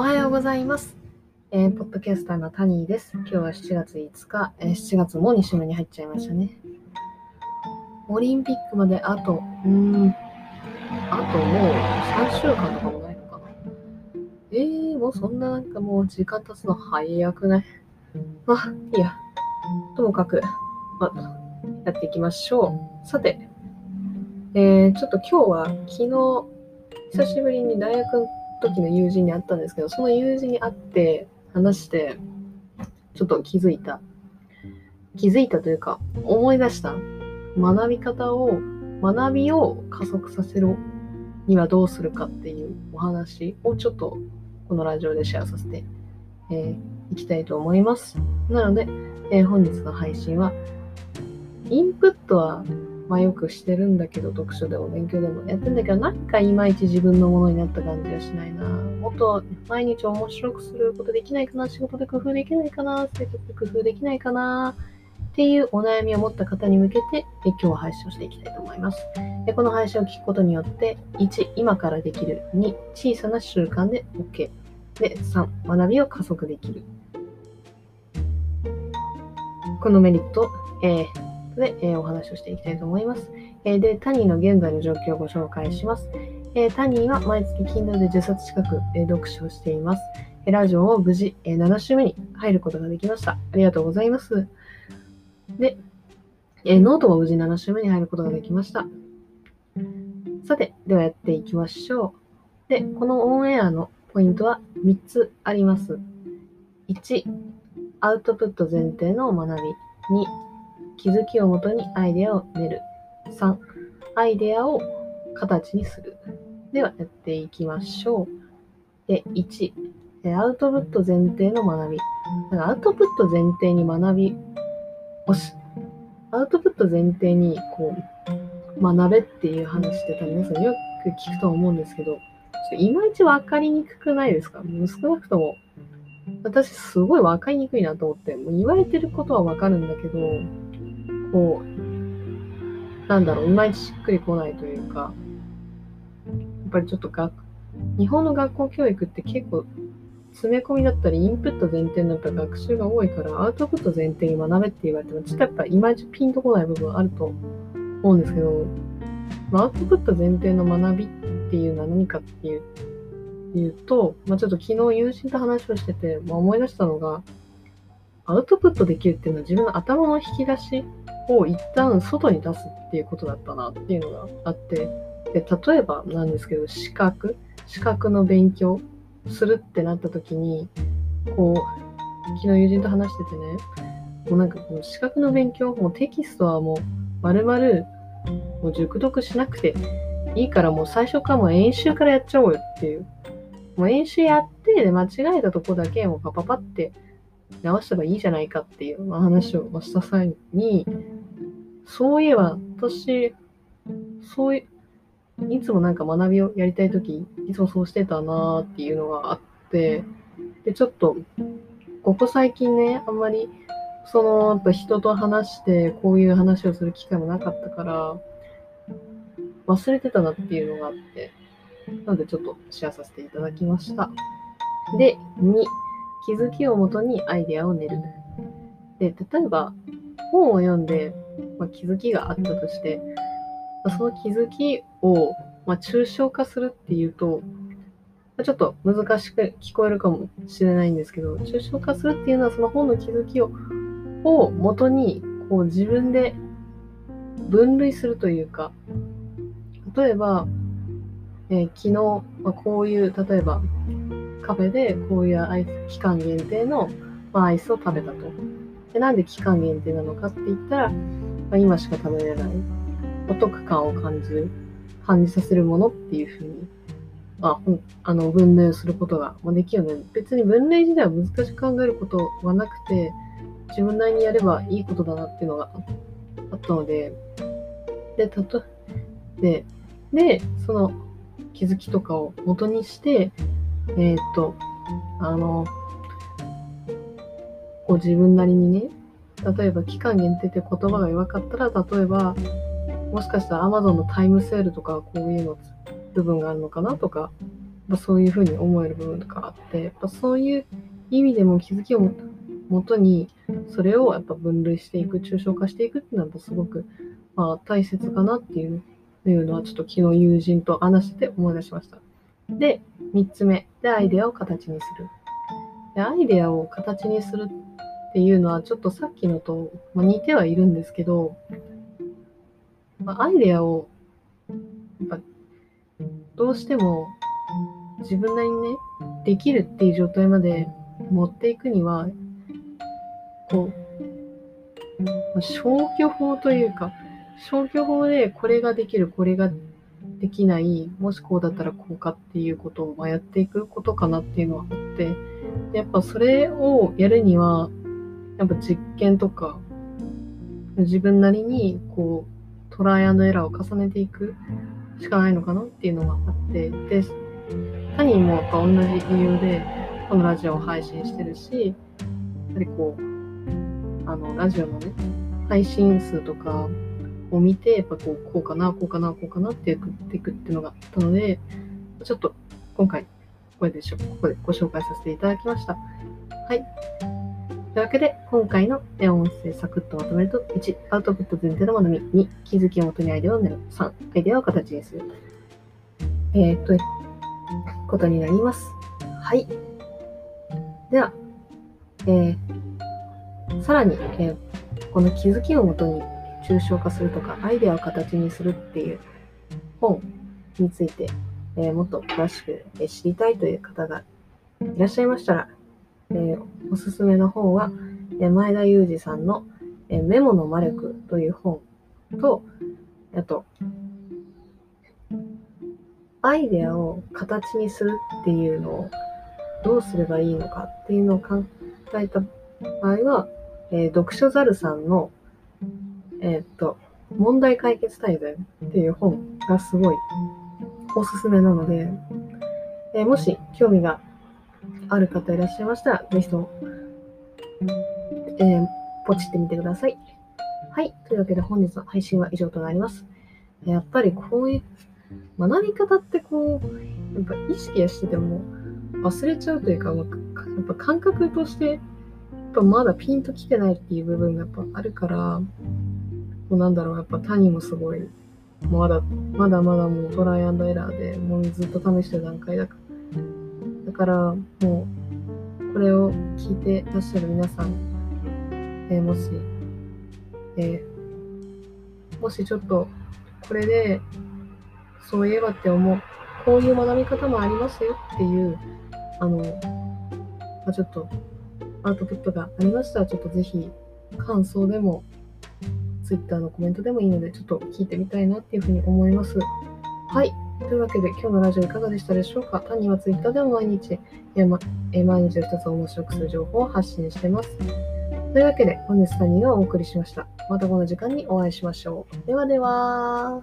おはようございます。えーポッドキャスターのタニーです。今日は7月5日、えー7月も2週目に入っちゃいましたね。オリンピックまであと、うん、あともう3週間とかもないのかな。えー、もうそんななんかもう時間経つの早くない？まあ、いいや。ともかく、まあ、やっていきましょう。さて、えー、ちょっと今日は昨日、久しぶりに大学時の友人に会ったんですけど、その友人に会って話して、ちょっと気づいた。気づいたというか、思い出した。学び方を、学びを加速させるにはどうするかっていうお話をちょっとこのラジオでシェアさせて、えーいきたいと思います。なので、えー本日の配信は、インプットはまあよくしてるんだけど、読書でも勉強でもやってんだけど、なんかいまいち自分のものになった感じがしないな。もっと毎日面白くすることできないかな、仕事で工夫できないかな、生活で工夫できないかな、っていうお悩みを持った方に向けて、今日は配信をしていきたいと思います。でこの配信を聞くことによって、1、今からできる。2、小さな習慣で OK。で、3、学びを加速できる。このメリット、えーで、えーお話をしていきたいと思います。えーで、タニーの現在の状況をご紹介します。えータニーは毎月 Kindle で10冊近く、え読書をしています。えラジオを無事、え7週目に入ることができました。ありがとうございます。で、えノートも無事7週目に入ることができました。さて、ではやっていきましょう。で、このオンエアのポイントは3つあります。1、アウトプット前提の学び。2、気づきをもとにアイデアを練る。3、アイデアを形にする。ではやっていきましょう。で、1、アウトプット前提の学び。だからアウトプット前提に学びをし、アウトプット前提にこう、学べっていう話って多分皆さんよく聞くと思うんですけど、ちょっといまいち分かりにくくないですか？少なくとも、私すごい分かりにくいなと思って、もう言われてることは分かるんだけど、こう、なんだろう、いまいちしっくりこないというか、やっぱりちょっと学、日本の学校教育って結構詰め込みだったり、インプット前提になった学習が多いから、アウトプット前提に学べって言われても、ちょっとやっぱいまいちピンとこない部分あると思うんですけど、まあ、アウトプット前提の学びっていうのは何かっていういうと、まあ、ちょっと昨日友人と話をしてて、まあ、思い出したのが、アウトプットできるっていうのは自分の頭の引き出しを一旦外に出すっていうことだったなっていうのがあって、で例えばなんですけど、資格、資格の勉強するってなった時に、こう、昨日友人と話しててね、もうなんかこの資格の勉強、もうテキストはもう丸々もう熟読しなくていいからもう最初からもう演習からやっちゃおうよっていう。もう演習やって、で間違えたとこだけもうパパパって直せばいいじゃないかっていう話をした際に、そういえば私、そういう、いつもなんか学びをやりたいとき、いつもそうしてたなーっていうのがあって、で、ちょっと、ここ最近ね、あんまり、その、やっぱ人と話して、こういう話をする機会もなかったから、忘れてたなっていうのがあって、なのでちょっとシェアさせていただきました。で、2、気づきをもとにアイデアを練る。で、例えば、本を読んで、まあ、気づきがあったとして、まあその気づきを、まあ、抽象化するっていうと、まちょっと難しく聞こえるかもしれないんですけど、抽象化するっていうのはその本の気づきをを元にこう自分で分類するというか、例えば、えー昨日、まあ、こういう、例えばカフェでこういうアイス期間限定の、まあ、アイスを食べたと。でなんで期間限定なのかって言ったら、まあ、今しか食べれない。お得感を感じる、感じさせるものっていうふうに、まあ、あの分類をすることができるので、別に分類自体は難しく考えることはなくて、自分なりにやればいいことだなっていうのがあったので、で、たと、で、で、その気づきとかを元にして、えーっと、あの、こう自分なりにね、例えば期間限定って言葉が弱かったら、例えば、もしかしたら Amazon のタイムセールとかこういうの部分があるのかなとか、ぱそういうふうに思える部分とかあって、やっぱそういう意味でも気づきをもとに、それをやっぱ分類していく、抽象化していくっていうのはすごく、まあ、大切かなっていういうのはちょっと昨日友人と話してて思い出しました。で、3つ目。で、アイデアを形にする。で、アイデアを形にするっていうのはちょっとさっきのと、まあ、似てはいるんですけど、まあ、アイデアをやっぱどうしても自分なりにね、できるっていう状態まで持っていくには、こう、まあ、消去法というか、消去法でこれができる、これができない、もしこうだったらこうかっていうことをやっていくことかなっていうのはあって、やっぱそれをやるには、やっぱ実験とか、自分なりにこうトライアンドエラーを重ねていくしかないのかなっていうのがあって、で、他人もやっぱ同じ理由でこのラジオを配信してるし、やはりこう、あの、ラジオのね、配信数とかを見て、やっぱこう、こうかな、こうかな、こうかなってやっていくっていうのがあったので、ちょっと今回、これでしょ、ここでご紹介させていただきました。はい。というわけで、今回の音声サクッとまとめると、1、アウトプット前提の学び、2、気づきをもとにアイデアを練る、3、アイデアを形にする。えー、っと、ことになります。はい。では、えー、さらに、えー、この気づきをもとに抽象化するとか、アイデアを形にするっていう本について、えー、もっと詳しく知りたいという方がいらっしゃいましたら、えー、おすすめの本は、え前田裕二さんのえメモの魔力という本と、あと、アイデアを形にするっていうのをどうすればいいのかっていうのを考えた場合は、えー、読書ザルさんのえー、っと、問題解決大全っていう本がすごいおすすめなので、えー、もし興味がある方いらっしゃいましたら、ぜひとも、えー、ポチってみてください。はい。というわけで本日の配信は以上となります。やっぱりこういう学び方ってこう、やっぱ意識してても忘れちゃうというか、やっぱ感覚として、やっぱまだピンときてないっていう部分がやっぱあるから、もうなんだろう、やっぱ谷もすごい、まだ、まだまだもうトライアンドエラーで、もうずっと試してる段階だから。だから、もう、これを聞いてらっしゃる皆さん、えー、もし、えー、もしちょっと、これで、そういえばって思う、こういう学び方もありますよっていう、あの、まあ、ちょっと、アウトプットがありましたら、ちょっとぜひ、感想でも Twitter のコメントでもいいので、ちょっと聞いてみたいなっていうふうに思います。はい。というわけで、今日のラジオいかがでしたでしょうか？谷は Twitter でも毎日、えま、え毎日を一つ面白くする情報を発信してます。というわけで、本日3人がお送りしました。またこの時間にお会いしましょう。ではでは。